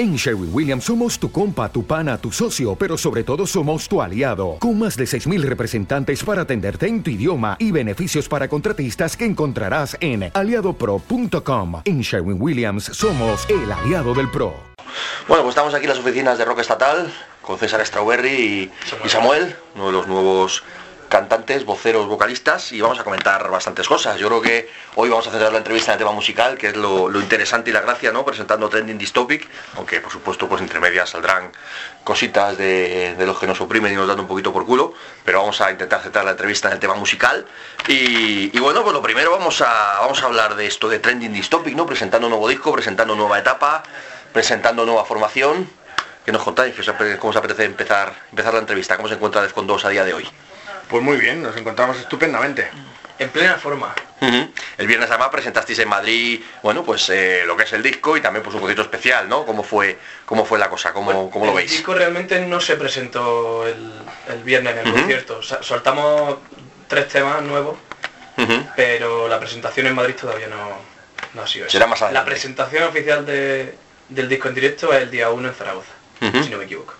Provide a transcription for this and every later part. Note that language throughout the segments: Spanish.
En Sherwin Williams somos tu compa, tu pana, tu socio, pero sobre todo somos tu aliado, con más de 6.000 representantes para atenderte en tu idioma y beneficios para contratistas que encontrarás en aliadopro.com. En Sherwin Williams somos el aliado del PRO. Bueno, pues estamos aquí en las oficinas de Rock Estatal con César Strawberry y, y Samuel, uno de los nuevos cantantes, voceros, vocalistas y vamos a comentar bastantes cosas. Yo creo que hoy vamos a centrar la entrevista en el tema musical, que es lo, interesante y la gracia, ¿no? Presentando Trending Dystopic, aunque por supuesto pues entre medias saldrán cositas de, los que nos oprimen y nos dan un poquito por culo, pero vamos a intentar centrar la entrevista en el tema musical. Y, bueno, pues lo primero vamos a, vamos a hablar de esto de Trending Dystopic, ¿no? Presentando un nuevo disco, presentando nueva etapa, presentando nueva formación. ¿Qué nos contáis? ¿Cómo os apetece empezar, empezar la entrevista? ¿Cómo se encuentra Defcon 2 a día de hoy? Pues muy bien, nos encontramos estupendamente. En plena forma. El viernes además presentasteis en Madrid, bueno, pues eh, lo que es el disco y también pues un poquito especial, ¿no? ¿Cómo fue, cómo fue la cosa? ¿Cómo, cómo lo veis? El disco realmente no se presentó el, viernes en el concierto. soltamos tres temas nuevos, pero la presentación en Madrid todavía no, ha sido Será más La presentación oficial del disco en directo es el día 1 en Zaragoza, si no me equivoco.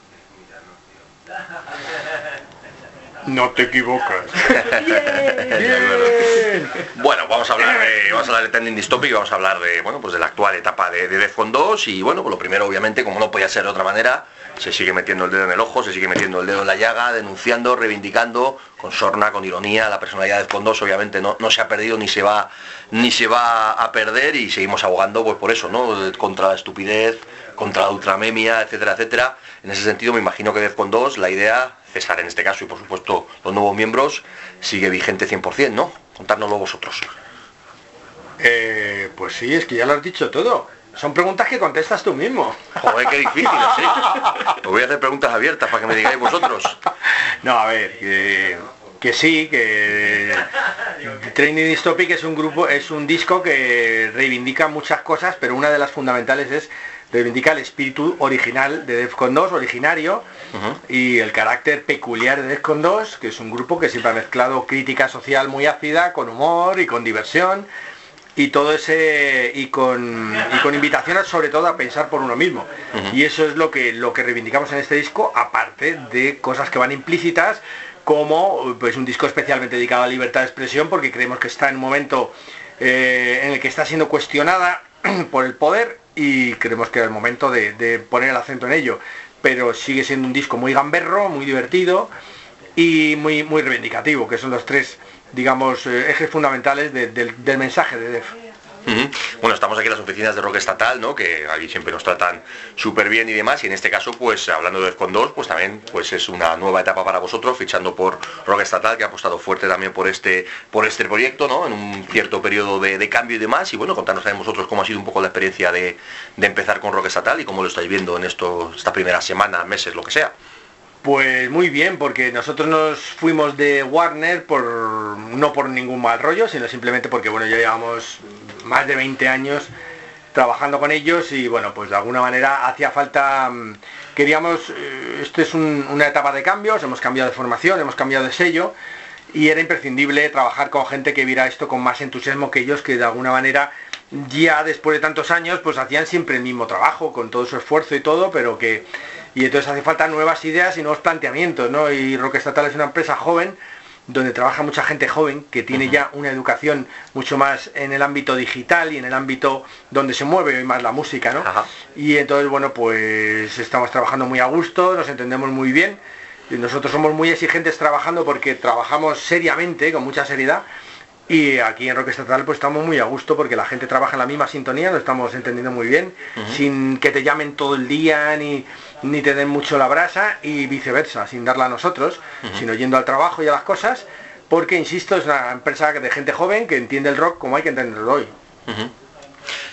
No te equivocas. bueno, vamos a hablar de, vamos a hablar de Tending Dystopic, vamos a hablar de, bueno, pues de la actual etapa de, de Defcon 2 y bueno, pues lo primero obviamente, como no podía ser de otra manera, se sigue metiendo el dedo en el ojo, se sigue metiendo el dedo en la llaga, denunciando, reivindicando, con sorna, con ironía, la personalidad de Defcon 2 obviamente no, no se ha perdido ni se va ni se va a perder y seguimos abogando pues por eso, ¿no? Contra la estupidez, contra la ultramemia, etcétera, etcétera. En ese sentido me imagino que Defcon 2 la idea César en este caso y por supuesto los nuevos miembros, sigue vigente 100%, ¿no? Contárnoslo vosotros. Eh, pues sí, es que ya lo has dicho todo. Son preguntas que contestas tú mismo. Joder, qué difícil, ¿sí? Os voy a hacer preguntas abiertas para que me digáis vosotros. No, a ver, que, sí, que Training Dystopic es un grupo, es un disco que reivindica muchas cosas, pero una de las fundamentales es reivindica el espíritu original de Defcon 2, originario, y el carácter peculiar de Defcon 2, que es un grupo que siempre ha mezclado crítica social muy ácida con humor y con diversión y todo ese y con, y con invitaciones sobre todo a pensar por uno mismo. Y eso es lo que lo que reivindicamos en este disco, aparte de cosas que van implícitas como pues un disco especialmente dedicado a la libertad de expresión porque creemos que está en un momento eh, en el que está siendo cuestionada por el poder y creemos que era el momento de, poner el acento en ello. Pero sigue siendo un disco muy gamberro, muy divertido y muy, muy reivindicativo, que son los tres, digamos, eh, ejes fundamentales del mensaje de Def. Bueno, estamos aquí en las oficinas de Rock Estatal, ¿no? Que aquí siempre nos tratan súper bien y demás. Y en este caso, pues hablando de Defcon 2, pues también pues es una nueva etapa para vosotros, fichando por Rock Estatal, que ha apostado fuerte también por este, por este proyecto, ¿no? En un cierto periodo de, cambio y demás. Y bueno, contanos también vosotros cómo ha sido un poco la experiencia de, empezar con Rock Estatal y cómo lo estáis viendo en esto, esta primera semana, meses, lo que sea. Pues muy bien, porque nosotros nos fuimos de Warner por no por ningún mal rollo, sino simplemente porque bueno, ya llevamos más de 20 años trabajando con ellos y bueno, pues de alguna manera hacía falta, mm, queríamos, eh, esto es una etapa de cambios, hemos cambiado de formación, hemos cambiado de sello y era imprescindible trabajar con gente que viera esto con más entusiasmo que ellos, que de alguna manera ya después de tantos años pues hacían siempre el mismo trabajo, con todo su esfuerzo y todo, pero que y entonces hace falta nuevas ideas y nuevos planteamientos, ¿no? Y Rock Estatal es una empresa joven donde trabaja mucha gente joven que tiene ya una educación mucho más en el ámbito digital y en el ámbito donde se mueve hoy más la música, ¿no? Y entonces, bueno, pues estamos trabajando muy a gusto, nos entendemos muy bien. Y nosotros somos muy exigentes trabajando porque trabajamos seriamente, con mucha seriedad, y aquí en Rock Estatal pues estamos muy a gusto porque la gente trabaja en la misma sintonía, lo estamos entendiendo muy bien, sin que te llamen todo el día ni, ni te den mucho la brasa y viceversa, sin darla a nosotros, sino yendo al trabajo y a las cosas, porque insisto, es una empresa de gente joven que entiende el rock como hay que entenderlo hoy.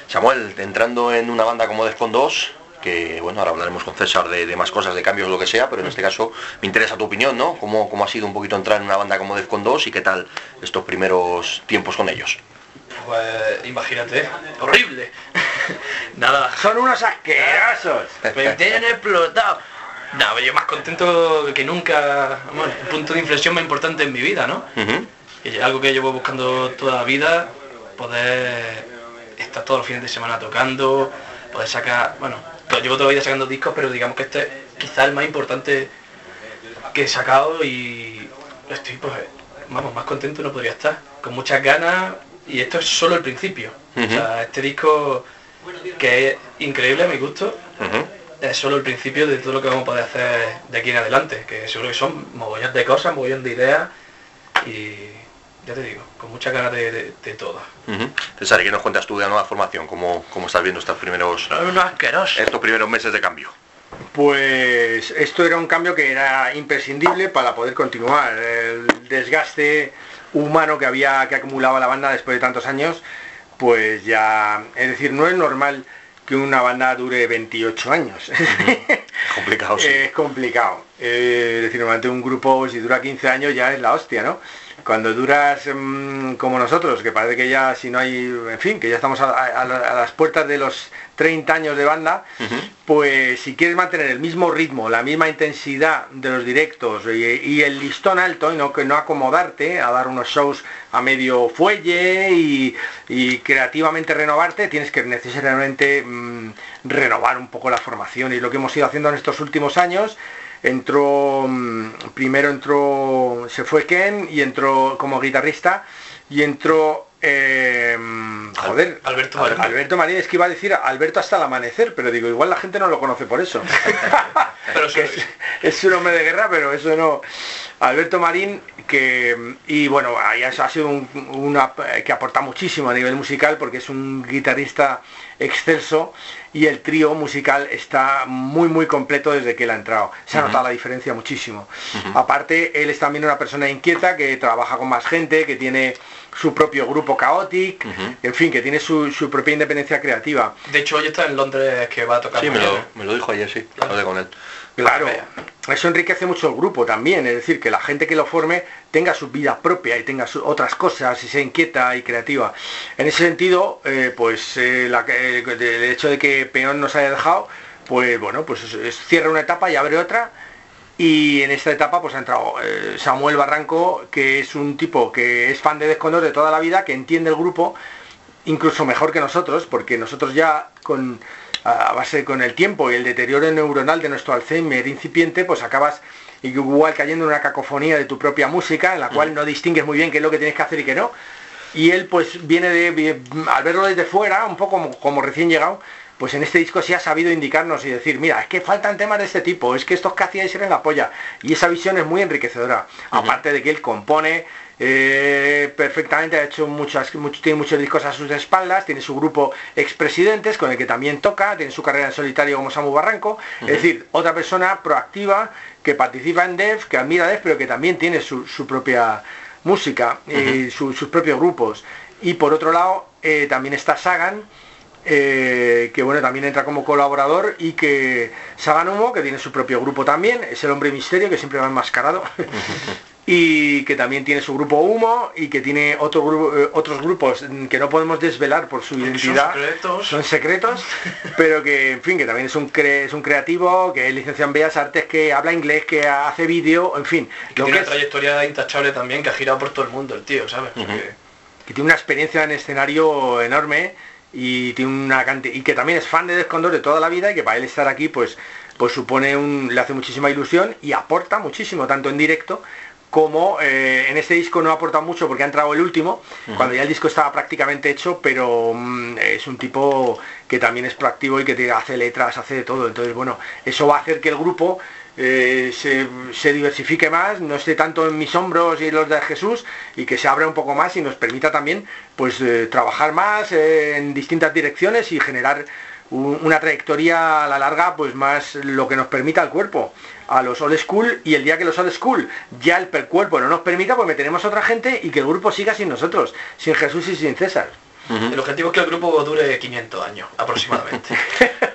Samuel, entrando en una banda como Defcon 2, que bueno, ahora hablaremos con César de, más cosas, de cambios, lo que sea, pero en este caso me interesa tu opinión, ¿no? ¿Cómo, cómo ha sido un poquito entrar en una banda como Defcon 2 y qué tal estos primeros tiempos con ellos? Pues imagínate, horrible. Nada. Son unos asquerosos. Me tienen explotado. No, yo más contento que nunca. Bueno, un punto de inflexión más importante en mi vida, ¿no? es algo que llevo buscando toda la vida, poder estar todos los fines de semana tocando, poder sacar, bueno, llevo toda la vida sacando discos, pero digamos que este es quizá el más importante que he sacado y estoy pues, vamos, más contento no podría estar, con muchas ganas y esto es solo el principio. O sea, este disco que es increíble a mi gusto, es solo el principio de todo lo que vamos a poder hacer de aquí en adelante, que seguro que son mogollón de cosas, mogollón de ideas y ya te digo, con muchas ganas de, de, de todas. César, ¿qué nos cuentas tú de la nueva formación? ¿Cómo, cómo estás viendo estos primeros, estos primeros meses de cambio? Pues esto era un cambio que era imprescindible para poder continuar. El desgaste humano que había que acumulaba la banda después de tantos años, pues ya, es decir, no es normal que una banda dure 28 años. complicado, sí. Es complicado. Eh, es decir, normalmente un grupo, si dura 15 años, ya es la hostia, ¿no? Cuando duras mm, como nosotros, que parece que ya si no hay, en fin, que ya estamos a, las puertas de los 30 años de banda, pues si quieres mantener el mismo ritmo, la misma intensidad de los directos y, el listón alto, y no, que no acomodarte a dar unos shows a medio fuelle y, creativamente renovarte, tienes que necesariamente mm, renovar un poco la formación y lo que hemos ido haciendo en estos últimos años entró, mm, primero entró, se fue Ken y entró como guitarrista y entró, eh, joder, Alberto Marín. Alberto Marín, es que iba a decir Alberto hasta el amanecer, pero digo, igual la gente no lo conoce por eso. pero es, un hombre de guerra, pero eso no. Alberto Marín, que, y bueno, ha sido una, que aporta muchísimo a nivel musical porque es un guitarrista excelso y el trío musical está muy muy completo desde que él ha entrado. Se ha notado la diferencia muchísimo. Aparte, él es también una persona inquieta que trabaja con más gente, que tiene su propio grupo Chaotic, en fin, que tiene su, propia independencia creativa. De hecho, hoy está en Londres que va a tocar. Sí, me lo, me lo, dijo ayer, sí, hablé con él. Claro, eso enriquece mucho el grupo también, es decir, que la gente que lo forme tenga su vida propia y tenga otras cosas y sea inquieta y creativa. En ese sentido, eh, pues eh, eh, el hecho de que Peón nos haya dejado, pues bueno, pues cierra una etapa y abre otra. Y en esta etapa pues ha entrado Samuel Barranco, que es un tipo que es fan de Descondor de toda la vida, que entiende el grupo incluso mejor que nosotros, porque nosotros ya con a base con el tiempo y el deterioro neuronal de nuestro Alzheimer incipiente, pues acabas igual cayendo en una cacofonía de tu propia música, en la cual no distingues muy bien qué es lo que tienes que hacer y qué no. Y él pues viene de, al verlo desde fuera, un poco como, recién llegado, pues en este disco sí ha sabido indicarnos y decir, mira, es que faltan temas de este tipo, es que estos que hacíais eran la polla. Y esa visión es muy enriquecedora. Aparte de que él compone, eh, perfectamente, ha hecho muchas, tiene muchos discos a sus espaldas, tiene su grupo expresidentes con el que también toca, tiene su carrera en solitario como Samu Barranco, es decir, otra persona proactiva que participa en Def, que admira Def, pero que también tiene su, propia música y sus propios grupos. Y por otro lado, eh, también está Sagan, eh, que bueno, también entra como colaborador y que Sagan Humo, que tiene su propio grupo también, es el hombre misterio que siempre va enmascarado. y que también tiene su grupo Humo y que tiene otro eh, otros grupos que no podemos desvelar por su identidad. Son secretos. pero que, en fin, que también es un, es un creativo, que es licenciado en Bellas Artes, que habla inglés, que hace vídeo, en fin. Que tiene una trayectoria intachable también, que ha girado por todo el mundo el tío, ¿sabes? Que tiene una experiencia en escenario enorme y tiene una y que también es fan de Descondor de toda la vida y que para él estar aquí pues pues supone un le hace muchísima ilusión y aporta muchísimo tanto en directo como eh, en este disco no aporta mucho porque ha entrado el último, cuando ya el disco estaba prácticamente hecho, pero mm, es un tipo que también es proactivo y que te hace letras, hace de todo. Entonces, bueno, eso va a hacer que el grupo eh, se, diversifique más, no esté tanto en mis hombros y en los de Jesús y que se abra un poco más y nos permita también pues eh, trabajar más en distintas direcciones y generar una trayectoria a la larga pues más lo que nos permita el cuerpo. A los old school y el día que los old school ya el cuerpo no nos permita pues meteremos a otra gente y que el grupo siga sin nosotros sin Jesús y sin César. El objetivo es que el grupo dure 500 años aproximadamente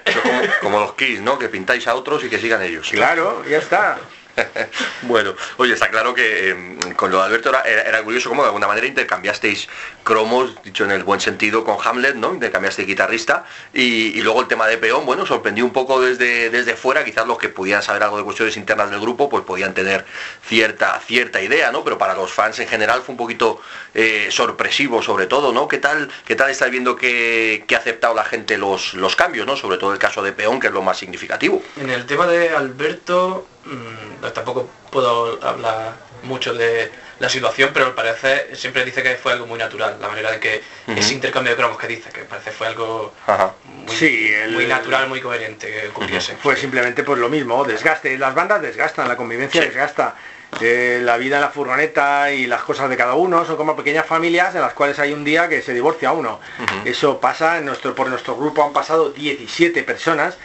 como, los Kiss ¿no? que pintáis a otros y que sigan ellos claro ya está bueno, oye, está claro que em, con lo de Alberto era, curioso como de alguna manera intercambiasteis cromos, dicho en el buen sentido, con Hamlet, ¿no? Intercambiasteis guitarrista y, luego el tema de peón, bueno, sorprendió un poco desde, desde fuera, quizás los que pudieran saber algo de cuestiones internas del grupo, pues podían tener cierta, cierta idea, ¿no? Pero para los fans en general fue un poquito eh, sorpresivo sobre todo, ¿no? ¿Qué tal, qué tal estáis viendo que, ha aceptado la gente los, los cambios, ¿no? Sobre todo el caso de peón, que es lo más significativo. En el tema de Alberto, Mm, tampoco puedo hablar mucho de la situación, pero al parecer siempre dice que fue algo muy natural, la manera de que ese intercambio de cromos que dice, que parece fue algo muy, natural, muy coherente que ocurriese. Fue simplemente por lo mismo, desgaste, las bandas desgastan, la convivencia desgasta. Eh, la vida en la furgoneta y las cosas de cada uno son como pequeñas familias en las cuales hay un día que se divorcia uno. Eso pasa, en nuestro, por nuestro grupo. Han pasado 17 personas,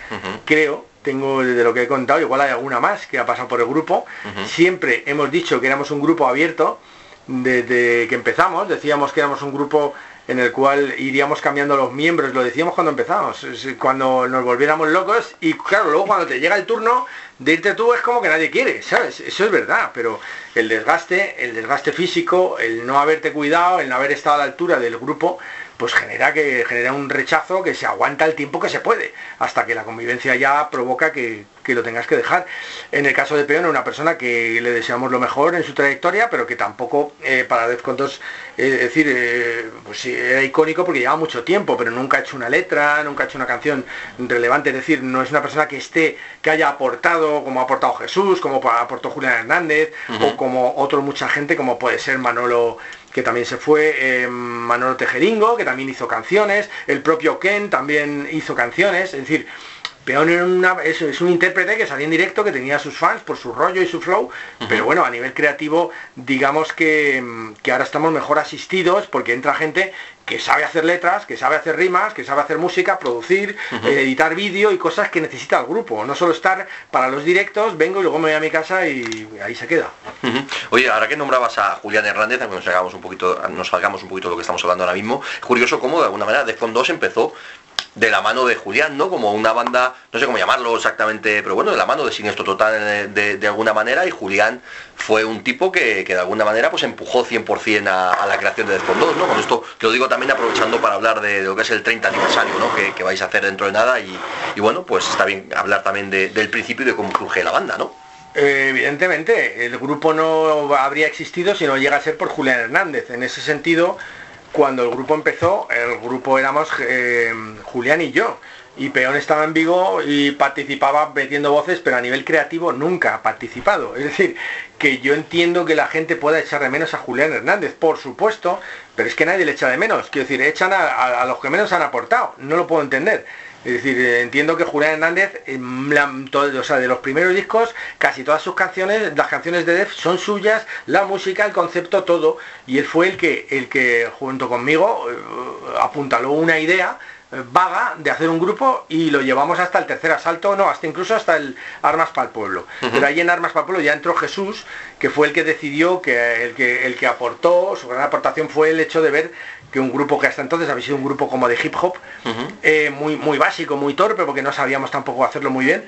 creo, tengo de lo que he contado, igual hay alguna más que ha pasado por el grupo. Siempre hemos dicho que éramos un grupo abierto desde que empezamos, decíamos que éramos un grupo en el cual iríamos cambiando los miembros, lo decíamos cuando empezamos, cuando nos volviéramos locos y claro, luego cuando te llega el turno de irte tú es como que nadie quiere, ¿sabes? Eso es verdad, pero el desgaste, el desgaste físico, el no haberte cuidado, el no haber estado a la altura del grupo, pues genera que genera un rechazo que se aguanta el tiempo que se puede, hasta que la convivencia ya provoca que, lo tengas que dejar. En el caso de Peón, una persona que le deseamos lo mejor en su trayectoria, pero que tampoco eh, para Defcon 2, eh, es decir, eh, pues sí, era icónico porque lleva mucho tiempo, pero nunca ha hecho una letra, nunca ha hecho una canción relevante, es decir, no es una persona que esté, que haya aportado, como ha aportado Jesús, como aportó Julián Hernández, o como otro mucha gente, como puede ser Manolo que también se fue, eh, Manolo Tejeringo, que también hizo canciones, el propio Ken también hizo canciones, es decir, Peón es, un intérprete que salía en directo, que tenía sus fans por su rollo y su flow, pero bueno, a nivel creativo, digamos que, que, ahora estamos mejor asistidos porque entra gente que sabe hacer letras, que sabe hacer rimas, que sabe hacer música, producir, eh, editar vídeo y cosas que necesita el grupo. No solo estar para los directos, vengo y luego me voy a mi casa y ahí se queda. Oye, ahora que nombrabas a Julián Hernández, aunque nos hagamos un poquito, nos salgamos un poquito de lo que estamos hablando ahora mismo, es curioso cómo de alguna manera Defcon 2 empezó de la mano de Julián, ¿no? Como una banda, no sé cómo llamarlo exactamente, pero bueno, de la mano de Siniestro Total de, alguna manera y Julián fue un tipo que, de alguna manera pues empujó 100% a, la creación de Defcon 2, ¿no? Con esto lo digo también aprovechando para hablar de, lo que es el 30 aniversario, ¿no? Que, vais a hacer dentro de nada y, bueno, pues está bien hablar también del principio y de cómo surge la banda, ¿no? Eh, evidentemente, el grupo no habría existido si no llega a ser por Julián Hernández. En ese sentido, cuando el grupo empezó, el grupo éramos eh, Julián y yo. Y Peón estaba en Vigo y participaba metiendo voces, pero a nivel creativo nunca ha participado. Es decir, que yo entiendo que la gente pueda echar de menos a Julián Hernández, por supuesto, pero es que nadie le echa de menos. Quiero decir, echan a los que menos han aportado. No lo puedo entender. Es decir, entiendo que Julián Hernández, o sea, de los primeros discos, casi todas sus canciones, las canciones de Def son suyas, la música, el concepto, todo. Y él fue el que, el que junto conmigo, eh, apuntaló una idea vaga de hacer un grupo y lo llevamos hasta el tercer asalto, no, hasta incluso hasta el Armas para el Pueblo. Pero ahí en Armas para el Pueblo ya entró Jesús, que fue el que decidió, que el que, el que aportó, su gran aportación fue el hecho de ver que un grupo que hasta entonces había sido un grupo como de hip hop, eh, muy, muy básico, muy torpe, porque no sabíamos tampoco hacerlo muy bien,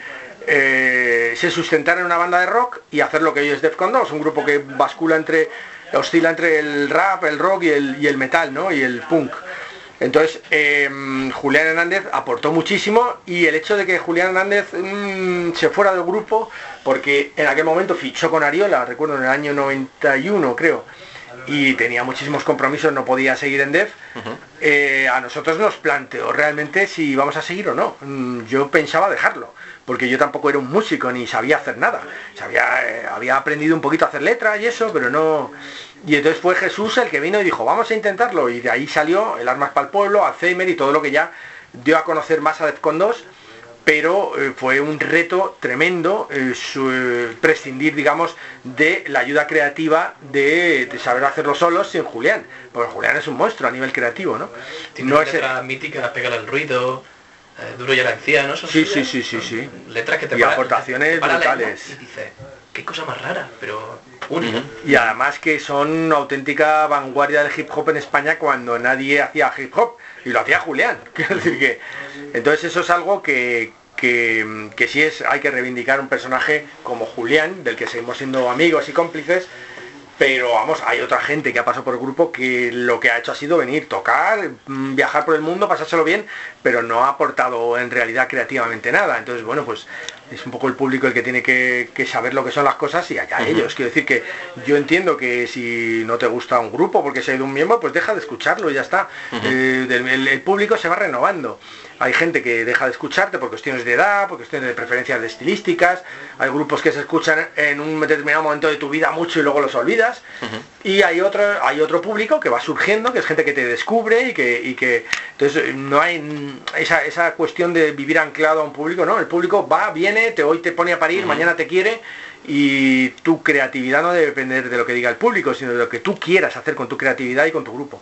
eh, se sustentara en una banda de rock y hacer lo que hoy es Defcon 2, un grupo que bascula entre, oscila entre el rap, el rock y el, y el metal, ¿no? Y el punk. Entonces, em, Julián Hernández aportó muchísimo y el hecho de que Julián Hernández mm, se fuera del grupo, porque en aquel momento fichó con Ariola, recuerdo en el año 91 creo, y tenía muchísimos compromisos, no podía seguir en DEF, eh, a nosotros nos planteó realmente si íbamos a seguir o no. Mm, yo pensaba dejarlo, porque yo tampoco era un músico ni sabía hacer nada. Sabía, eh, había aprendido un poquito a hacer letras y eso, pero no... Y entonces fue Jesús el que vino y dijo, vamos a intentarlo. Y de ahí salió el Armas para el Pueblo, Alzheimer y todo lo que ya dio a conocer más a Defcon 2 pero eh, fue un reto tremendo eh, prescindir, digamos, de la ayuda creativa de, saber hacerlo solos sin Julián, porque Julián es un monstruo a nivel creativo, ¿no? Tiene no es mítica, pegar el ruido, eh, duro y la ¿no? Sí, sí, sí, sí, sí. Letras que te y aportaciones brutales. Y dice, qué cosa más rara, pero única. Y además que son auténtica vanguardia del hip hop en España cuando nadie hacía hip hop y lo hacía Julián. Entonces eso es algo que, que, que es, hay que reivindicar un personaje como Julián, del que seguimos siendo amigos y cómplices, pero vamos, hay otra gente que ha pasado por el grupo que lo que ha hecho ha sido venir, tocar, mm, viajar por el mundo, pasárselo bien, pero no ha aportado en realidad creativamente nada. Entonces, bueno, pues es un poco el público el que tiene que, saber lo que son las cosas y allá ellos. Quiero decir que yo entiendo que si no te gusta un grupo porque se ha ido un miembro, pues deja de escucharlo y ya está. Eh, el, público se va renovando. Hay gente que deja de escucharte por cuestiones de edad, por cuestiones de preferencias de estilísticas. Hay grupos que se escuchan en un determinado momento de tu vida mucho y luego los olvidas. Y hay otro, hay otro público que va surgiendo, que es gente que te descubre y que, y que entonces no hay esa, esa cuestión de vivir anclado a un público, no, el público va, viene, te, hoy te pone a parir, mañana te quiere y tu creatividad no debe depender de lo que diga el público, sino de lo que tú quieras hacer con tu creatividad y con tu grupo.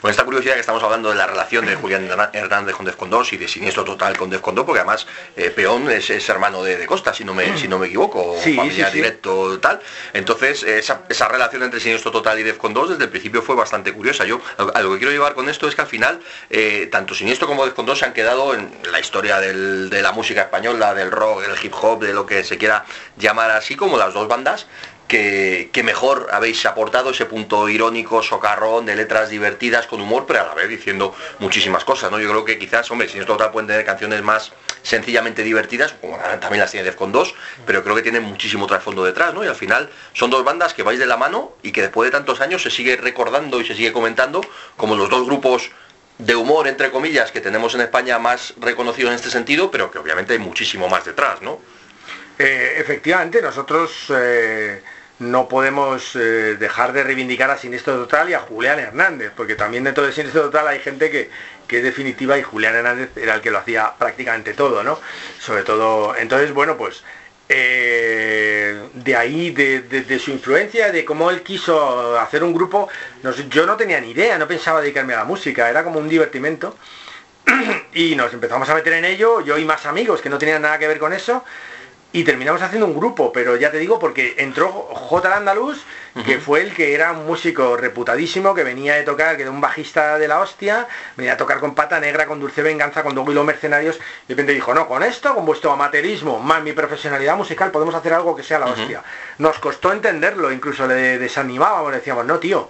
Con esta curiosidad que estamos hablando de la relación de Julián Hernández con Defcon 2 y de Siniestro Total con Defcon 2, porque además eh, Peón es, hermano de, Costa, si no me, si no me equivoco, sí, familia directo tal. Entonces, esa, esa, relación entre Siniestro Total y Defcon 2 desde el principio fue bastante curiosa. Yo a, lo que quiero llevar con esto es que al final, eh, tanto Siniestro como Defcon 2 se han quedado en la historia de la música española, del rock, del hip hop, de lo que se quiera llamar así como las dos bandas que, mejor habéis aportado ese punto irónico, socarrón, de letras divertidas, con humor, pero a la vez diciendo muchísimas cosas, ¿no? Yo creo que quizás, hombre, sin esto total pueden tener canciones más sencillamente divertidas, como también las tiene Defcon 2, pero creo que tienen muchísimo trasfondo detrás, ¿no? Y al final son dos bandas que vais de la mano y que después de tantos años se sigue recordando y se sigue comentando como los dos grupos de humor, entre comillas, que tenemos en España más reconocidos en este sentido, pero que obviamente hay muchísimo más detrás, ¿no? Eh, efectivamente, nosotros eh, no podemos eh, dejar de reivindicar a Siniestro Total y a Julián Hernández, porque también dentro de Siniestro Total hay gente que, que es definitiva y Julián Hernández era el que lo hacía prácticamente todo, ¿no? Sobre todo, entonces, bueno, pues de ahí, de, su influencia, de cómo él quiso hacer un grupo, yo no tenía ni idea, no pensaba dedicarme a la música, era como un divertimento. y nos empezamos a meter en ello, yo y más amigos que no tenían nada que ver con eso, y terminamos haciendo un grupo, pero ya te digo, porque entró J. Andaluz, que fue el que era un músico reputadísimo, que venía de tocar, que era un bajista de la hostia, venía a tocar con Pata Negra, con Dulce Venganza, con Dogo y los Mercenarios, y de repente dijo, no, con esto, con vuestro amateurismo, más mi profesionalidad musical, podemos hacer algo que sea la hostia. Nos costó entenderlo, incluso le desanimábamos, le decíamos, no, tío,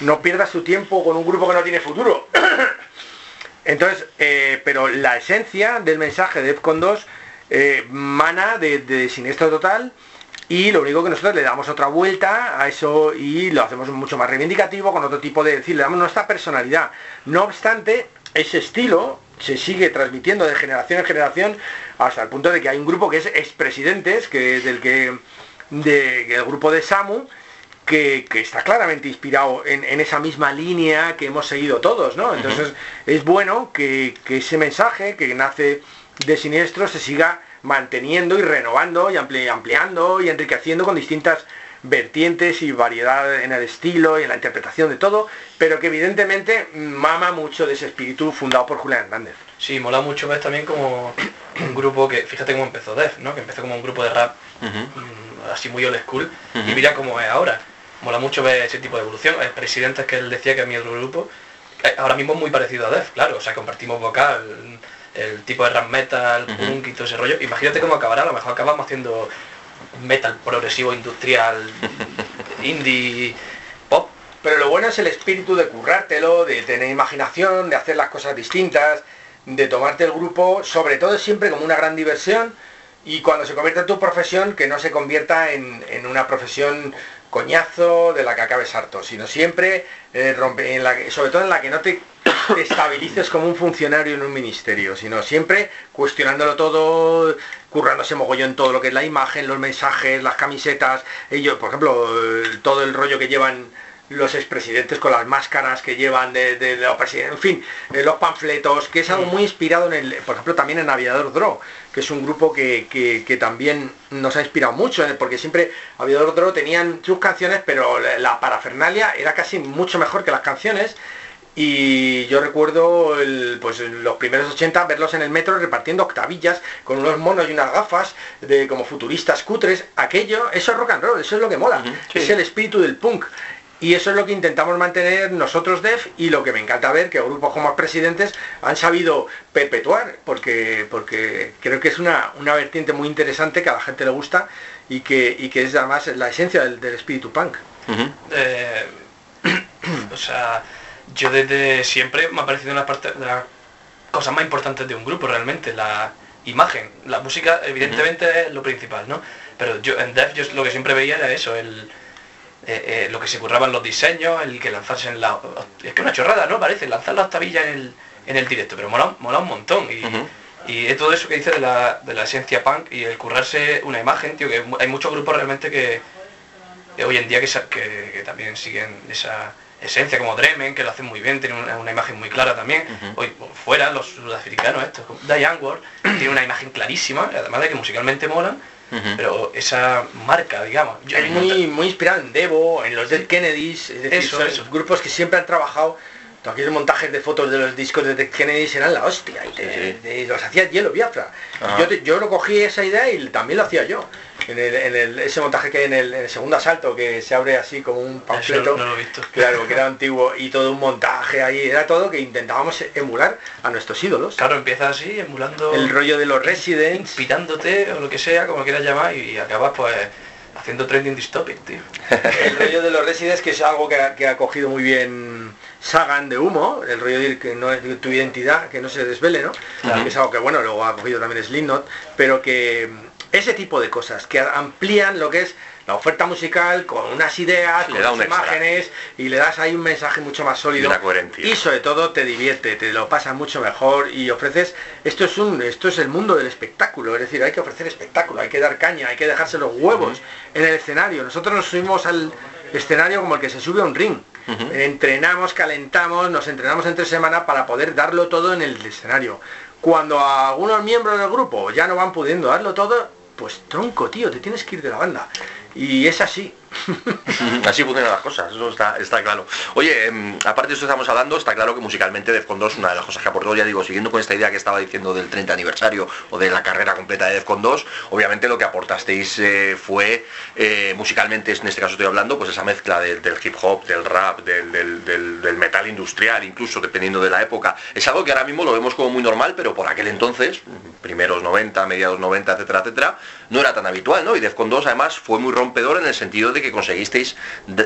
no pierdas tu tiempo con un grupo que no tiene futuro. Entonces, eh, pero la esencia del mensaje de Epcon 2 eh, mana de, siniestro total y lo único que nosotros le damos otra vuelta a eso y lo hacemos mucho más reivindicativo con otro tipo de decir, le damos nuestra personalidad. No obstante, ese estilo se sigue transmitiendo de generación en generación hasta el punto de que hay un grupo que es expresidentes, que del que de, el grupo de Samu, que, está claramente inspirado en, esa misma línea que hemos seguido todos, ¿no? Entonces es bueno que, que ese mensaje que nace de Siniestro se siga manteniendo y renovando y ampliando y enriqueciendo con distintas vertientes y variedad en el estilo y en la interpretación de todo, pero que evidentemente mama mucho de ese espíritu fundado por Julián Hernández. Sí, mola mucho ver también como un grupo que, fíjate cómo empezó Def, ¿no? Que empezó como un grupo de rap mm, así muy old school y mira cómo es ahora. Mola mucho ver ese tipo de evolución. El presidente es que él decía que a mí otro grupo, ahora mismo es muy parecido a Def, claro, o sea, compartimos vocal, el tipo de rap metal, punk y todo ese rollo. Imagínate cómo acabará, a lo mejor acabamos haciendo metal progresivo, industrial, indie, pop. Pero lo bueno es el espíritu de currártelo, de tener imaginación, de hacer las cosas distintas, de tomarte el grupo, sobre todo siempre como una gran diversión y cuando se convierta en tu profesión, que no se convierta en, en una profesión coñazo de la que acabes harto, sino siempre eh, rompe, en la sobre todo en la que no te estabilices como un funcionario en un ministerio, sino siempre cuestionándolo todo, currándose mogollón todo lo que es la imagen, los mensajes, las camisetas, ellos, por ejemplo, todo el rollo que llevan los expresidentes con las máscaras que llevan de, de, los presidentes, en fin, eh, los panfletos, que es algo muy inspirado en el, por ejemplo, también en Aviador Dro, que es un grupo que, que, también nos ha inspirado mucho, eh, porque siempre Aviador Dro tenían sus canciones, pero la parafernalia era casi mucho mejor que las canciones. Y yo recuerdo pues los primeros 80 verlos en el metro repartiendo octavillas con unos monos y unas gafas de como futuristas cutres. Aquello, eso es rock and roll, eso es lo que mola. Es el espíritu del punk. Y eso es lo que intentamos mantener nosotros DEF y lo que me encanta ver que grupos como presidentes han sabido perpetuar, porque, porque creo que es una, una vertiente muy interesante que a la gente le gusta y que, y que es además la esencia del, del espíritu punk. Eh, o sea, yo desde siempre me ha parecido una parte de las cosas más importantes de un grupo realmente, la imagen. La música evidentemente es lo principal, ¿no? Pero yo en Def yo lo que siempre veía era eso, el eh, eh, lo que se curraban los diseños, el que lanzasen la... Es que una chorrada, ¿no? Parece, lanzar la octavilla en el, en el directo, pero mola, mola un montón. Y, y es todo eso que dice de la, de la esencia punk y el currarse una imagen, tío, que hay muchos grupos realmente que, hoy en día que- que también siguen esa esencia, como Dremen, que lo hacen muy bien, tiene una, una imagen muy clara también. Hoy fuera, los sudafricanos estos, Diane Ward, tiene una imagen clarísima, además de que musicalmente molan, pero esa marca, digamos. yo- Es muy, muy inspirado en Devo, en los Dead Kennedys, es decir, Eso, son eso. grupos que siempre han trabajado. Aquellos montajes de fotos de los discos de Dead Kennedys eran la hostia, y, te- Sí, sí. te- los hacía Hielo Biafra. Yo, te- yo lo cogí esa idea y también lo hacía yo. En, el- en el- ese montaje que hay en el, en el segundo asalto, que se abre así como un panfleto. no lo he visto. Claro, que era antiguo y todo un montaje ahí, era todo que intentábamos emular a nuestros ídolos. Claro, empieza así, emulando... El rollo de los Residents. Inspirándote, o lo que sea, como quieras llamar, y acabas pues haciendo trending this topic, tío. El rollo de los Residents, que es algo que ha, que ha cogido muy bien Sagan de humo, el rollo de ir que no es tu identidad, que no se desvele, ¿no? Claro. Que es algo que, bueno, luego ha cogido también Slipknot, pero que ese tipo de cosas, que amplían lo que es la oferta musical con unas ideas, Le con unas extra. imágenes, y le das ahí un mensaje mucho más sólido. Y sobre todo te divierte, te lo pasas mucho mejor y ofreces, esto es un, esto es el mundo del espectáculo, es decir, hay que ofrecer espectáculo, hay que dar caña, hay que dejarse los huevos en el escenario. Nosotros nos subimos al escenario como el que se sube a un ring. Entrenamos, calentamos, nos entrenamos entre semana para poder darlo todo en el escenario. Cuando algunos miembros del grupo ya no van pudiendo darlo todo, pues tronco, tío, te tienes que ir de la banda. Y es así. Así funcionan las cosas, eso está, está claro. Oye, em, aparte de esto estamos hablando, está claro que musicalmente Defcon 2, una de las cosas que aportó, ya digo, siguiendo con esta idea que estaba diciendo del 30 aniversario o de la carrera completa de Defcon 2, obviamente lo que aportasteis eh, fue, eh, musicalmente, en este caso estoy hablando, pues esa mezcla del, hip hop, del rap, del- del metal industrial, incluso dependiendo de la época. Es algo que ahora mismo lo vemos como muy normal, pero por aquel entonces, primeros 90, mediados 90, etcétera, etcétera, no era tan habitual, ¿no? Y Defcon 2 además fue muy rompedor en el sentido de que conseguisteis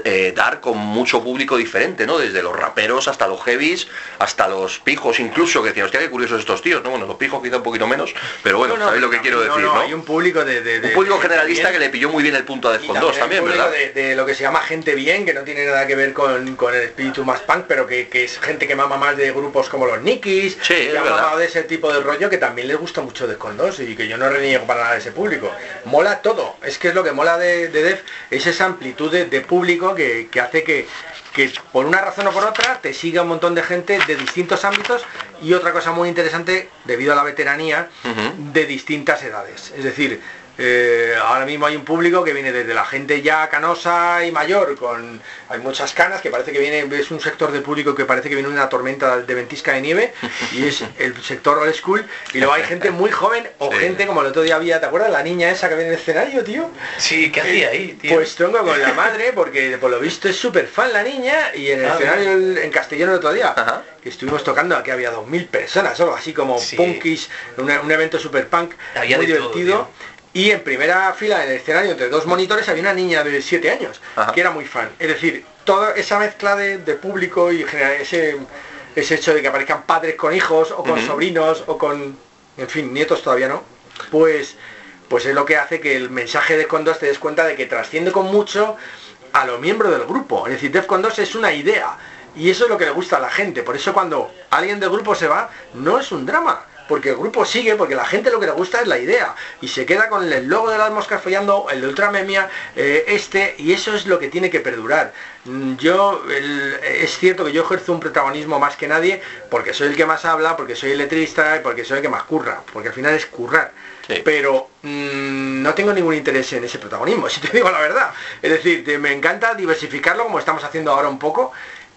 eh, dar con mucho público diferente, ¿no? Desde los raperos hasta los heavies, hasta los pijos incluso, que decían, hostia, qué curiosos estos tíos, ¿no? Bueno, los pijos quizá un poquito menos, pero bueno, No, no, sabéis lo que quiero decir, ¿no? Hay un público de... de- de- Un público de- generalista bien. que le pilló muy bien el punto a Defcon 2 hay también, ¿verdad? De, lo que se llama gente bien, que no tiene nada que ver con, con el espíritu más punk, pero que, que es gente que mama más de grupos como los Nikis, Sí, que ha mamado de ese tipo de rollo que también les gusta mucho Defcon 2 y que yo no reniego para nada de ese público. Mola todo, es que es lo que mola de, de Def, es esa amplitud de, de público que, que hace que, que por una razón o por otra te siga un montón de gente de distintos ámbitos y otra cosa muy interesante, debido a la veteranía, de distintas edades. Es decir, eh, ahora mismo hay un público que viene desde la gente ya canosa y mayor, con hay muchas canas, que parece que viene, es un sector de público que parece que viene una tormenta de ventisca de nieve, y es el sector old school, y luego hay gente muy joven, o Sí. gente como el otro día había, ¿te acuerdas? La niña esa que viene en el escenario, tío. Sí, ¿qué hacía ahí, tío? Pues tronco con la madre, porque por lo visto es súper fan la niña, y en el Ah, escenario en Castellano el otro día, Ajá. que estuvimos tocando, aquí había 2.000 personas, algo así como Sí. punkis, un, un evento super punk, Había muy todo, divertido. Y en primera fila en el escenario, entre dos monitores, había una niña de 7 años, Ajá. que era muy fan. Es decir, toda esa mezcla de, de público y generar ese, ese hecho de que aparezcan padres con hijos, o con sobrinos, o con, en fin, nietos todavía no, pues pues es lo que hace que el mensaje de 2 te des cuenta de que trasciende con mucho a los miembros del grupo. Es decir, Defcon 2 es una idea y eso es lo que le gusta a la gente. Por eso cuando alguien del grupo se va, no es un drama. Porque el grupo sigue, porque la gente lo que le gusta es la idea. Y se queda con el logo de las moscas follando, el de Ultramemia, eh, este, y eso es lo que tiene que perdurar. Mm, Yo, el- es cierto que yo ejerzo un protagonismo más que nadie, porque soy el que más habla, porque soy el letrista y porque soy el que más curra. Porque al final es currar Sí. pero mm, no tengo ningún interés en ese protagonismo, si te digo la verdad. Es decir, me encanta diversificarlo como estamos haciendo ahora un poco,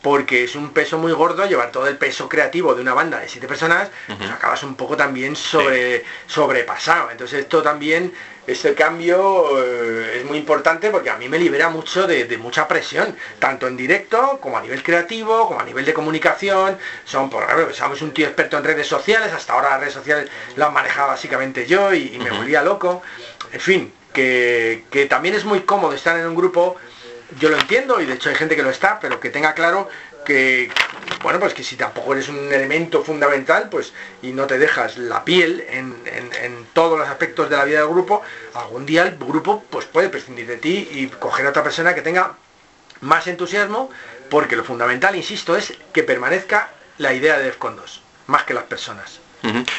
porque es un peso muy gordo llevar todo el peso creativo de una banda de siete personas, pues acabas un poco también sobre, sobrepasado. Entonces esto también, este cambio eh, es muy importante porque a mí me libera mucho de, mucha presión, tanto en directo como a nivel creativo, como a nivel de comunicación. Son, por ejemplo, somos un tío experto en redes sociales, hasta ahora las redes sociales las manejaba básicamente yo y, me volvía loco. En fin, que, que también es muy cómodo estar en un grupo yo lo entiendo y de hecho hay gente que lo está, pero que tenga claro que, bueno, pues que si tampoco eres un elemento fundamental, pues, y no te dejas la piel en, todos los aspectos de la vida del grupo, algún día el grupo pues puede prescindir de ti y coger a otra persona que tenga más entusiasmo, porque lo fundamental, insisto, es que permanezca la idea de Defcon 2, más que las personas.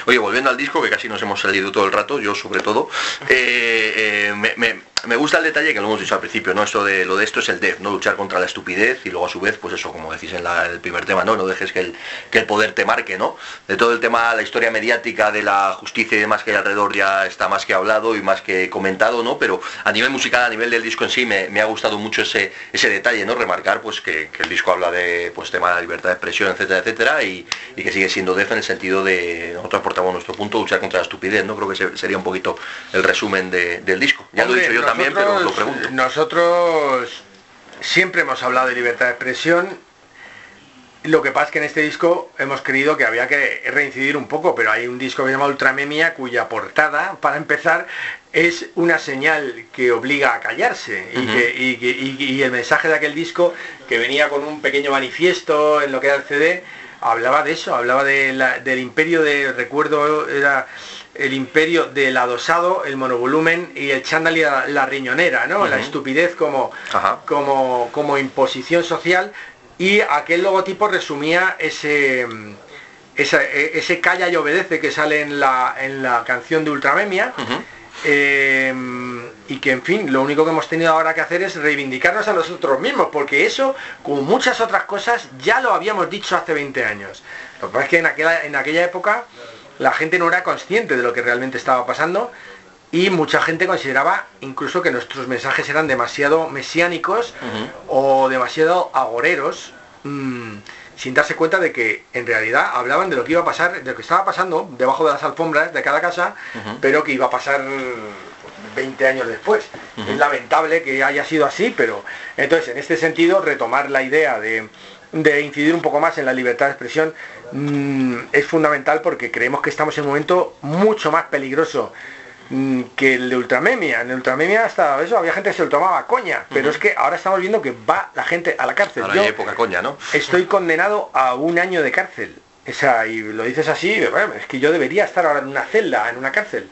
Oye, volviendo al disco, que casi nos hemos salido todo el rato, yo sobre todo, eh, eh, me gusta el detalle que lo hemos dicho al principio, ¿no? Esto de lo de esto es el DEF, ¿no? Luchar contra la estupidez y luego a su vez, pues eso, como decís en el primer tema, ¿no? No dejes que el, que el poder te marque, ¿no? De todo el tema, la historia mediática de la justicia y demás que hay alrededor ya está más que hablado y más que comentado, ¿no? Pero a nivel musical, a nivel del disco en sí, me, ha gustado mucho ese, ese detalle, ¿no? Remarcar pues que, el disco habla de pues tema de libertad de expresión, etcétera, etcétera, y, que sigue siendo DEF en el sentido de nosotros aportamos nuestro punto, luchar contra la estupidez, ¿no? Creo que sería un poquito el resumen del disco. Ya lo he dicho yo también, pero lo pregunto. Nosotros siempre hemos hablado de libertad de expresión. Lo que pasa es que en este disco hemos creído que había que reincidir un poco, pero hay un disco que se llama Ultramemia cuya portada, para empezar, es una señal que obliga a callarse y, el mensaje de aquel disco que venía con un pequeño manifiesto en lo que era el CD hablaba de eso, hablaba del imperio de recuerdo era el imperio del adosado, el monovolumen y el chándal y la, riñonera, ¿no? La estupidez como, como, como imposición social y aquel logotipo resumía ese, ese calla y obedece que sale en la, en la canción de Ultramemia. Em, y que en fin, lo único que hemos tenido ahora que hacer es reivindicarnos a nosotros mismos, porque eso, como muchas otras cosas, ya lo habíamos dicho hace 20 años. Lo que pasa es que en aquella, en aquella época la gente no era consciente de lo que realmente estaba pasando y mucha gente consideraba incluso que nuestros mensajes eran demasiado mesiánicos o demasiado agoreros, mm, sin darse cuenta de que en realidad hablaban de lo que iba a pasar, de lo que estaba pasando debajo de las alfombras de cada casa, pero que iba a pasar 20 años después. Es lamentable que haya sido así, pero entonces en este sentido retomar la idea de de incidir un poco más en la libertad de expresión mm, es fundamental porque creemos que estamos en un momento mucho más peligroso mm, que el de Ultramemia. En Ultramemia hasta eso había gente que se lo tomaba coña, pero es que ahora estamos viendo que va la gente a la cárcel. Ahora hay época coña, ¿no? Estoy condenado a un año de cárcel. Esa, y lo dices así, es que yo debería estar ahora en una celda, en una cárcel.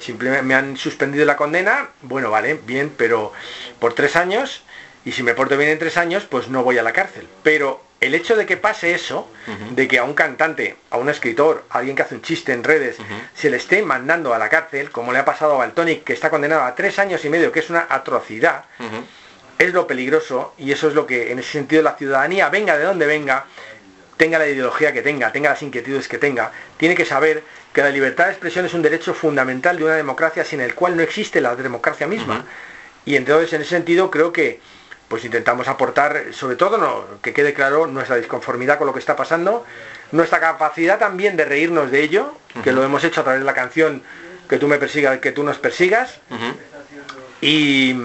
Simplemente me han suspendido la condena, bueno, vale, bien, pero por tres años y si me porto bien en tres años, pues no voy a la cárcel. Pero el hecho de que pase eso, de que a un cantante, a un escritor, a alguien que hace un chiste en redes, se le esté mandando a la cárcel, como le ha pasado a Baltonic, que está condenado a tres años y medio, que es una atrocidad, es lo peligroso y eso es lo que en ese sentido la ciudadanía, venga de donde venga, tenga la ideología que tenga, tenga las inquietudes que tenga, tiene que saber que la libertad de expresión es un derecho fundamental de una democracia sin el cual no existe la democracia misma. Y entonces en ese sentido creo que pues intentamos aportar, sobre todo que quede claro nuestra disconformidad con lo que está pasando, nuestra capacidad también de reírnos de ello, que lo hemos hecho a través de la canción que tú me persigas, que tú nos persigas, y,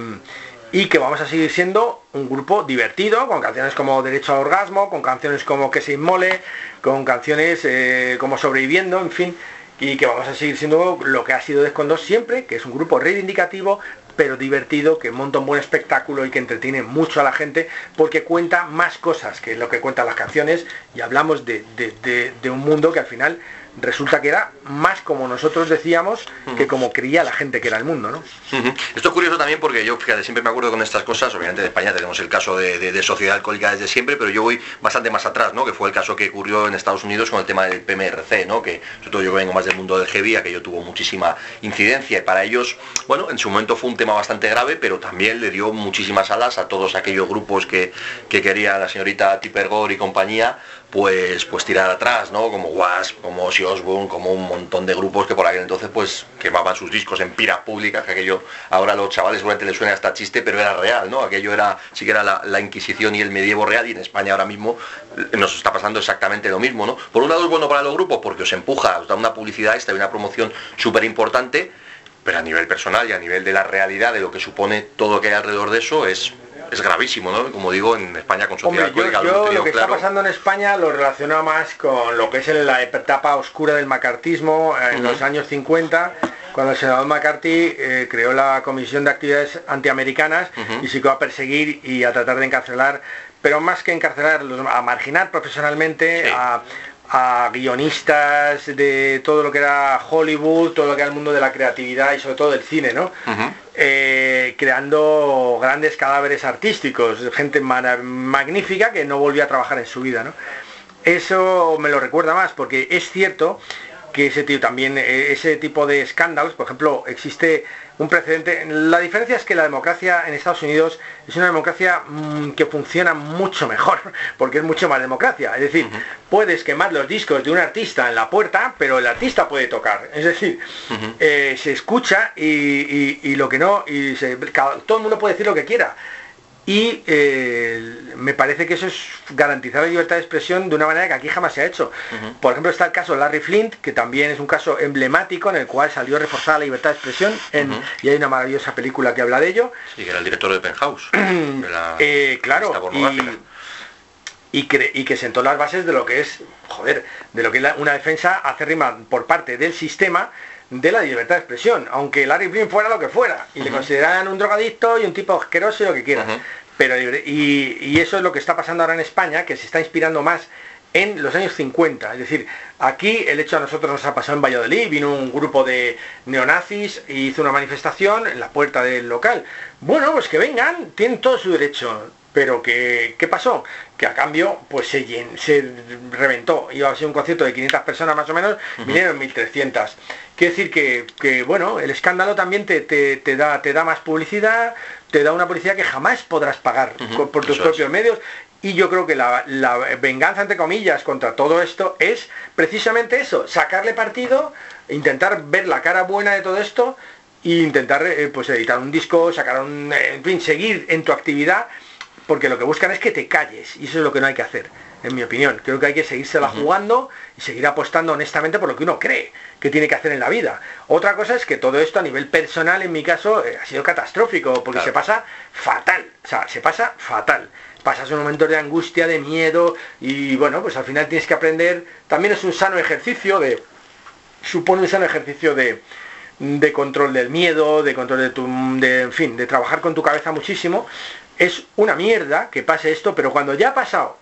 que vamos a seguir siendo un grupo divertido, con canciones como Derecho al Orgasmo, con canciones como Que se inmole, con canciones eh, como Sobreviviendo, en fin, y que vamos a seguir siendo lo que ha sido Descondos siempre, que es un grupo reivindicativo, pero divertido, que monta un buen espectáculo y que entretiene mucho a la gente porque cuenta más cosas que lo que cuentan las canciones y hablamos de, de un mundo que al final resulta que era más como nosotros decíamos que como creía la gente que era el mundo, ¿no? Esto es curioso también porque yo, fíjate, siempre me acuerdo con estas cosas, obviamente de España tenemos el caso de, sociedad alcohólica desde siempre, pero yo voy bastante más atrás, ¿no? Que fue el caso que ocurrió en Estados Unidos con el tema del PMRC, ¿no? Que sobre todo yo vengo más del mundo del heavy, que yo tuvo muchísima incidencia y para ellos, bueno, en su momento fue un tema bastante grave, pero también le dio muchísimas alas a todos aquellos grupos que, que quería la señorita Tipper Gore y compañía, pues, pues tirar atrás, ¿no? Como Wasp, como Ozzy Osbourne, como un montón de grupos que por aquel entonces pues quemaban sus discos en piras públicas, que aquello ahora los chavales seguramente les suena hasta chiste, pero era real, ¿no? Aquello era, sí que era la, la, Inquisición y el medievo real y en España ahora mismo nos está pasando exactamente lo mismo, ¿no? Por un lado es bueno para los grupos porque os empuja, os da una publicidad, esta y una promoción súper importante, pero a nivel personal y a nivel de la realidad de lo que supone todo lo que hay alrededor de eso es es gravísimo, ¿no? Como digo, en España con Hombre, yo, yo lo que está pasando en España lo relaciono más con lo que es la etapa oscura del macartismo en los años 50, cuando el senador McCarthy eh, creó la Comisión de Actividades Antiamericanas y se quedó a perseguir y a tratar de encarcelar, pero más que encarcelar, a marginar profesionalmente a a guionistas de todo lo que era Hollywood, todo lo que era el mundo de la creatividad y sobre todo del cine, ¿no? Eh, creando grandes cadáveres artísticos, gente magnífica que no volvió a trabajar en su vida, ¿no? Eso me lo recuerda más porque es cierto que ese tío también, eh, ese tipo de escándalos, por ejemplo, existe un precedente. La diferencia es que la democracia en Estados Unidos es una democracia mm, que funciona mucho mejor, porque es mucho más democracia. Es decir, puedes quemar los discos de un artista en la puerta, pero el artista puede tocar. Es decir, eh, se escucha y, lo que no, y todo el mundo puede decir lo que quiera y eh, me parece que eso es garantizar la libertad de expresión de una manera que aquí jamás se ha hecho. Por ejemplo, está el caso Larry Flint, que también es un caso emblemático en el cual salió reforzada la libertad de expresión y hay una maravillosa película que habla de ello. Sí, que era el director de Penthouse. Eh, claro, y, y, que sentó las bases de lo que es, joder, de lo que es una defensa acérrima por parte del sistema de la libertad de expresión, aunque Larry Flynn fuera lo que fuera, y le consideraran un drogadicto y un tipo asqueroso y lo que quiera. Pero, y, eso es lo que está pasando ahora en España, que se está inspirando más en los años 50. Es decir, aquí el hecho a nosotros nos ha pasado en Valladolid, vino un grupo de neonazis y hizo una manifestación en la puerta del local. Bueno, pues que vengan, tienen todo su derecho. Pero ¿qué, ¿qué pasó? Que a cambio pues se, se reventó. Iba a ser un concierto de 500 personas más o menos, vinieron 1300. Quiere decir que, bueno, el escándalo también te, da, te da más publicidad, te da una publicidad que jamás podrás pagar por, tus propios medios. Y yo creo que la, venganza, entre comillas, contra todo esto es precisamente eso, sacarle partido, intentar ver la cara buena de todo esto e intentar eh, pues editar un disco, sacar un, en fin, seguir en tu actividad, porque lo que buscan es que te calles, y eso es lo que no hay que hacer en mi opinión. Creo que hay que seguírsela jugando y seguir apostando honestamente por lo que uno cree que tiene que hacer en la vida. Otra cosa es que todo esto a nivel personal, en mi caso, eh, ha sido catastrófico, porque se pasa fatal, o sea, se pasa fatal. Pasas un momento de angustia, de miedo, y bueno, pues al final tienes que aprender, también es un sano ejercicio de, supone un sano ejercicio de, de control del miedo, de control de tu, de, en fin, de trabajar con tu cabeza muchísimo. Es una mierda que pase esto, pero cuando ya ha pasado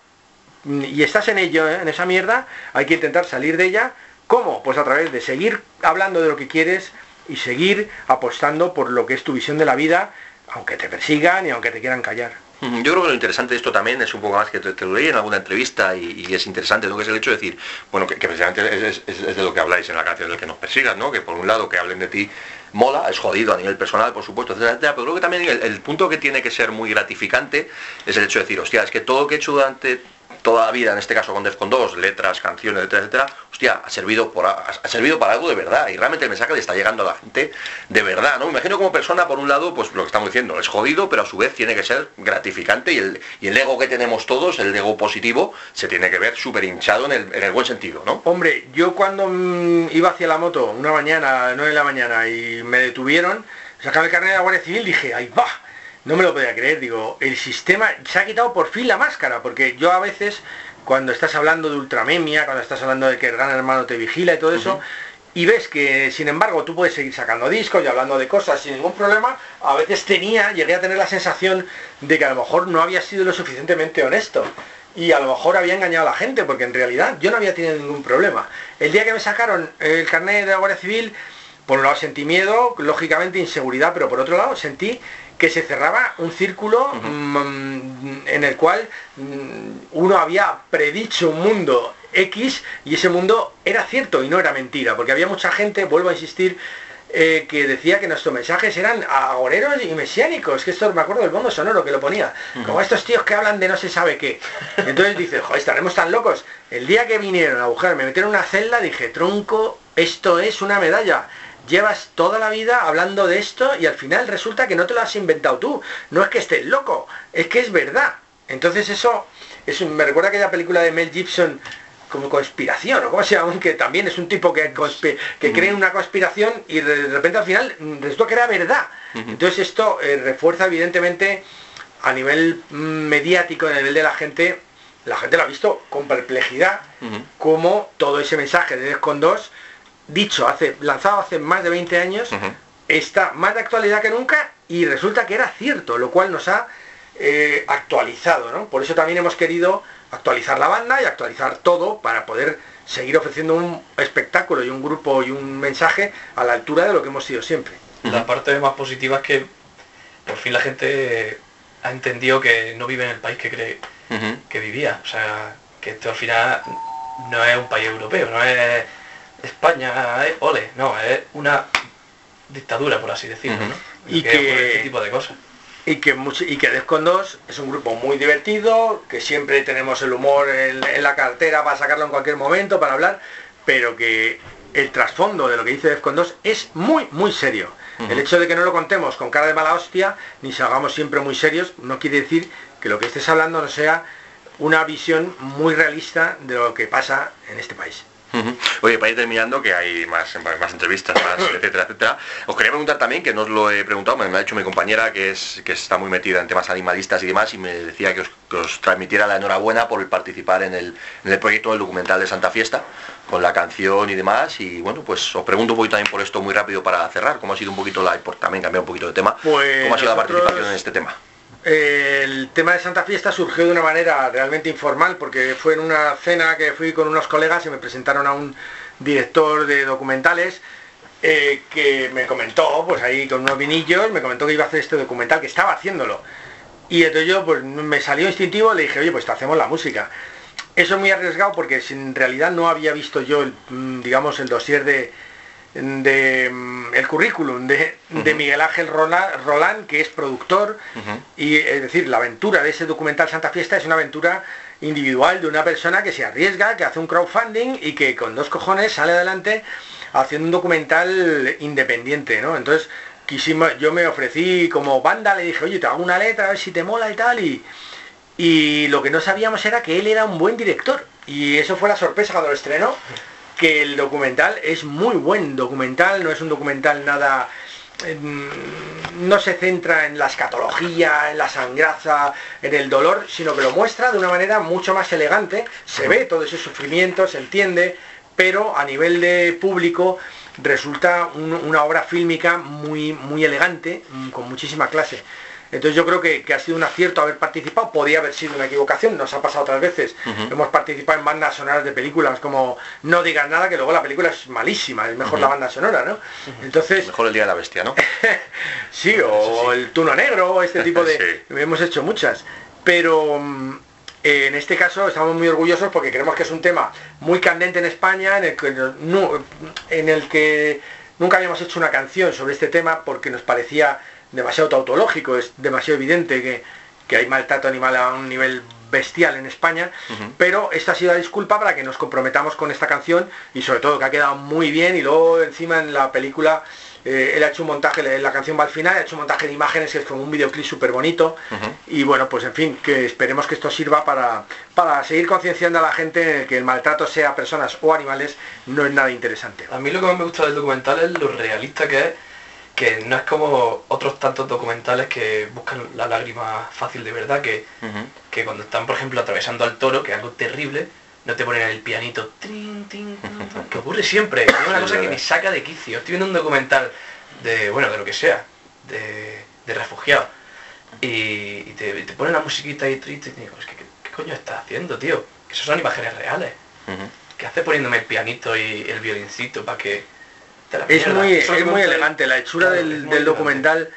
y estás en ello, ¿eh? en esa mierda, hay que intentar salir de ella. ¿Cómo? Pues a través de seguir hablando de lo que quieres y seguir apostando por lo que es tu visión de la vida, aunque te persigan y aunque te quieran callar. Yo creo que lo interesante de esto también es un poco más que te, lo leí en alguna entrevista y, es interesante, ¿no? que es el hecho de decir, bueno, que, precisamente es, de lo que habláis en la canción del que nos persigan, ¿no? que por un lado que hablen de ti mola, es jodido a nivel personal, por supuesto, etcétera, pero creo que también el, el, punto que tiene que ser muy gratificante es el hecho de decir, hostia, es que todo lo que he hecho durante toda la vida, en este caso con Defcon 2, letras, canciones, etcétera, etcétera, hostia, ha servido, por, ha, servido para algo de verdad y realmente el mensaje le está llegando a la gente de verdad, ¿no? Me imagino como persona, por un lado, pues lo que estamos diciendo, es jodido, pero a su vez tiene que ser gratificante y el, y el ego que tenemos todos, el ego positivo, se tiene que ver súper hinchado en el, en el, buen sentido, ¿no? Hombre, yo cuando mm, iba hacia la moto una mañana, 9 de la mañana, y me detuvieron, sacaba el carnet de la Guardia Civil, dije, ¡ay, va! No me lo podía creer, digo, el sistema se ha quitado por fin la máscara, porque yo a veces, cuando estás hablando de ultramemia, cuando estás hablando de que el gran hermano te vigila y todo eso, y ves que sin embargo tú puedes seguir sacando discos y hablando de cosas sin ningún problema, a veces tenía, llegué a tener la sensación de que a lo mejor no había sido lo suficientemente honesto. Y a lo mejor había engañado a la gente, porque en realidad yo no había tenido ningún problema. El día que me sacaron el carnet de la Guardia Civil, por un lado sentí miedo, lógicamente inseguridad, pero por otro lado sentí que se cerraba un círculo mm, en el cual mm, uno había predicho un mundo X y ese mundo era cierto y no era mentira, porque había mucha gente, vuelvo a insistir, eh, que decía que nuestros mensajes eran agoreros y mesiánicos, que esto me acuerdo del bondo sonoro que lo ponía, como estos tíos que hablan de no se sabe qué. Entonces dice, joder, estaremos tan locos. El día que vinieron a buscar, me metieron en una celda, dije, tronco, esto es una medalla. Llevas toda la vida hablando de esto y al final resulta que no te lo has inventado tú. No es que estés loco, es que es verdad. Entonces eso, es me recuerda aquella película de Mel Gibson como conspiración, o como se llama, que también es un tipo que, que cree una conspiración y de repente al final resulta que era verdad. Entonces esto eh, refuerza evidentemente a nivel mm, mediático, a nivel de la gente, la gente lo ha visto con perplejidad, como todo ese mensaje de Descon 2, dicho hace, lanzado hace más de 20 años, está más de actualidad que nunca y resulta que era cierto, lo cual nos ha eh, actualizado, ¿no? Por eso también hemos querido actualizar la banda y actualizar todo para poder seguir ofreciendo un espectáculo y un grupo y un mensaje a la altura de lo que hemos sido siempre. La parte más positiva es que por fin la gente ha entendido que no vive en el país que cree que vivía. O sea, que esto al final no es un país europeo, no es España, es ole, no, es una dictadura, por así decirlo, Y, que, este tipo de cosas y que, y que Defcon 2 es un grupo muy divertido, que siempre tenemos el humor en, la cartera para sacarlo en cualquier momento, para hablar, pero que el trasfondo de lo que dice Defcon 2 es muy, muy serio. El hecho de que no lo contemos con cara de mala hostia, ni se hagamos siempre muy serios, no quiere decir que lo que estés hablando no sea una visión muy realista de lo que pasa en este país. Oye, para ir terminando, que hay más, más entrevistas, más, etcétera, etcétera, os quería preguntar también, que no os lo he preguntado, me, ha dicho mi compañera que es que está muy metida en temas animalistas y demás, y me decía que os, transmitiera la enhorabuena por participar en el, en el proyecto del documental de Santa Fiesta, con la canción y demás, y bueno, pues os pregunto un poquito también por esto muy rápido para cerrar, cómo ha sido un poquito la, por también cambiar un poquito de tema, pues cómo ha sido la participación en este tema el tema de Santa Fiesta surgió de una manera realmente informal porque fue en una cena que fui con unos colegas y me presentaron a un director de documentales eh, que me comentó, pues ahí con unos vinillos, me comentó que iba a hacer este documental, que estaba haciéndolo. Y entonces yo pues me salió instintivo, le dije, oye, pues te hacemos la música. Eso es muy arriesgado porque en realidad no había visto yo, el, mm, digamos, el dossier de, de mm, el currículum de, Miguel Ángel Roland, que es productor, y es decir, la aventura de ese documental Santa Fiesta es una aventura individual de una persona que se arriesga, que hace un crowdfunding y que con dos cojones sale adelante haciendo un documental independiente, ¿no? Entonces, quisimos, yo me ofrecí como banda, le dije, oye, te hago una letra, a ver si te mola y tal, y, y lo que no sabíamos era que él era un buen director. Y eso fue la sorpresa cuando lo estrenó que el documental es muy buen documental, no es un documental nada no se centra en la escatología, en la sangraza, en el dolor, sino que lo muestra de una manera mucho más elegante, se ve todo ese sufrimiento, se entiende, pero a nivel de público resulta una obra fílmica muy, muy elegante, con muchísima clase. Entonces yo creo que, ha sido un acierto haber participado, podía haber sido una equivocación, nos ha pasado otras veces. Hemos participado en bandas sonoras de películas como No digas nada, que luego la película es malísima, es mejor la banda sonora, ¿no? Entonces. Mejor el Día de la Bestia, ¿no? sí, o el Tuno Negro, este tipo de. Hemos hecho muchas. Pero mm, en este caso estamos muy orgullosos porque creemos que es un tema muy candente en España, en el que, en el que nunca habíamos hecho una canción sobre este tema porque nos parecía demasiado tautológico, es demasiado evidente que, hay maltrato animal a un nivel bestial en España, pero esta ha sido la disculpa para que nos comprometamos con esta canción y sobre todo que ha quedado muy bien y luego encima en la película eh, él ha hecho un montaje, la canción va al final, ha hecho un montaje de imágenes que es como un videoclip súper bonito y bueno, pues en fin, que esperemos que esto sirva para, para seguir concienciando a la gente que el maltrato sea personas o animales no es nada interesante. A mí lo que más me gusta del documental es lo realista que es que no es como otros tantos documentales que buscan la lágrima fácil de verdad, que, que cuando están, por ejemplo, atravesando al toro, que es algo terrible, no te ponen el pianito, que ocurre siempre, es una cosa que me saca de quicio. Estoy viendo un documental de, bueno, de lo que sea, de, de refugiados, y, te, ponen la musiquita ahí triste, y digo, es que, ¿qué, coño estás haciendo, tío? Que son imágenes reales. ¿Qué hace poniéndome el pianito y el violincito para que es muy, es muy elegante, la hechura del, documental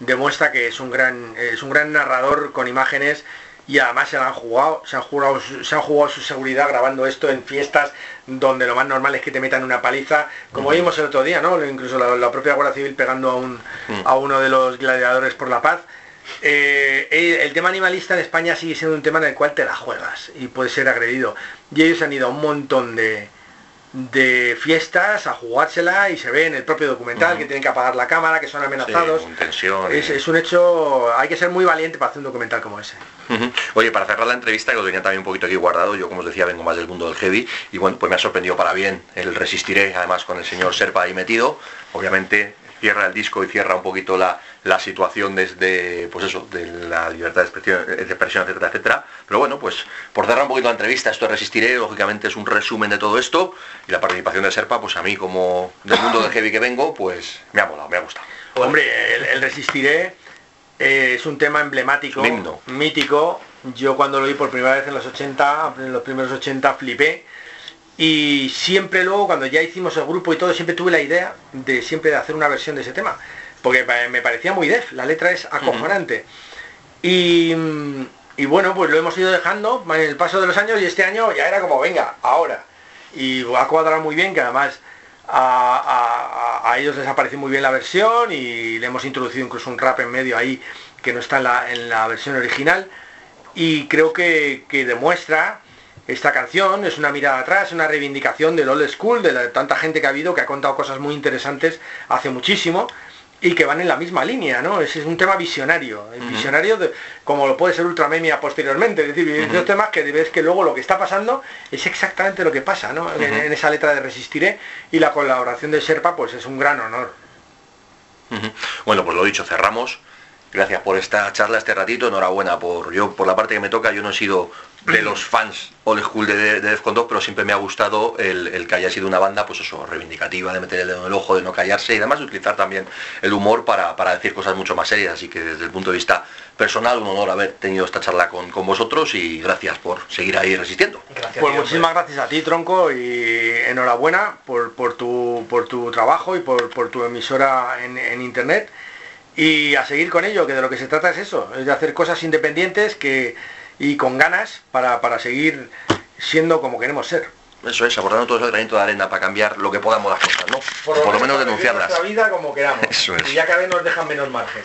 demuestra que es un gran, es un gran narrador con imágenes y además se han jugado, se han jugado, se han jugado su seguridad grabando esto en fiestas donde lo más normal es que te metan una paliza, como vimos el otro día, ¿no? Incluso la, propia Guardia Civil pegando a un mm. a uno de los gladiadores por la paz. Eh, el tema animalista en España sigue siendo un tema en el cual te la juegas y puedes ser agredido. Y ellos han ido a un montón de, de fiestas a jugársela y se ve en el propio documental que tienen que apagar la cámara, que son amenazados. es, un hecho, hay que ser muy valiente para hacer un documental como ese. Oye, para cerrar la entrevista, que lo tenía también un poquito aquí guardado, yo como os decía vengo más del mundo del heavy y bueno, pues me ha sorprendido para bien el Resistiré, además con el señor Serpa ahí metido, obviamente cierra el disco y cierra un poquito la, la situación desde, pues eso, de la libertad de expresión, de expresión, etcétera, etcétera. Pero bueno, pues por cerrar un poquito la entrevista, esto Resistiré, lógicamente es un resumen de todo esto y la participación de Serpa, pues a mí como del mundo del heavy que vengo, pues me ha molado, me ha gustado. Hombre, el, Resistiré eh, es un tema emblemático, mítico. Yo cuando lo vi por primera vez en los 80, en los primeros 80 flipé y siempre luego, cuando ya hicimos el grupo y todo, siempre tuve la idea de siempre de hacer una versión de ese tema. Porque me parecía muy def, la letra es acojonante. y, bueno, pues lo hemos ido dejando en el paso de los años y este año ya era como, venga, ahora. Y ha cuadrado muy bien, que además a, ellos les ha muy bien la versión y le hemos introducido incluso un rap en medio ahí que no está en la, en la versión original. Y creo que, que demuestra esta canción es una mirada atrás, una reivindicación del old school, de tanta gente que ha habido, que ha contado cosas muy interesantes hace muchísimo y que van en la misma línea, ¿no? Es, es un tema visionario, visionario de, como lo puede ser Ultramemia posteriormente, es decir, uh temas que ves que luego lo que está pasando es exactamente lo que pasa, ¿no? En, esa letra de Resistiré y la colaboración de Sherpa pues es un gran honor. Bueno, pues lo dicho, cerramos. Gracias por esta charla, este ratito, enhorabuena por yo por la parte que me toca, yo no he sido de los fans old school de, de Defcon 2, pero siempre me ha gustado el, que haya sido una banda, pues eso, reivindicativa, de meter el dedo en el ojo, de no callarse y además de utilizar también el humor para, decir cosas mucho más serias. Así que desde el punto de vista personal, un honor haber tenido esta charla con, vosotros y gracias por seguir ahí resistiendo. pues muchísimas gracias a ti, Tronco, y enhorabuena por, por, tu, por tu trabajo y por, tu emisora en, en internet. Y a seguir con ello, que de lo que se trata es eso, es de hacer cosas independientes que y con ganas para, para seguir siendo como queremos ser. Eso es, abordando todo ese granito de arena para cambiar lo que podamos las cosas, ¿no? Por lo, menos denunciarlas. Nuestra vida como queramos. Eso es. Y ya cada vez nos dejan menos margen.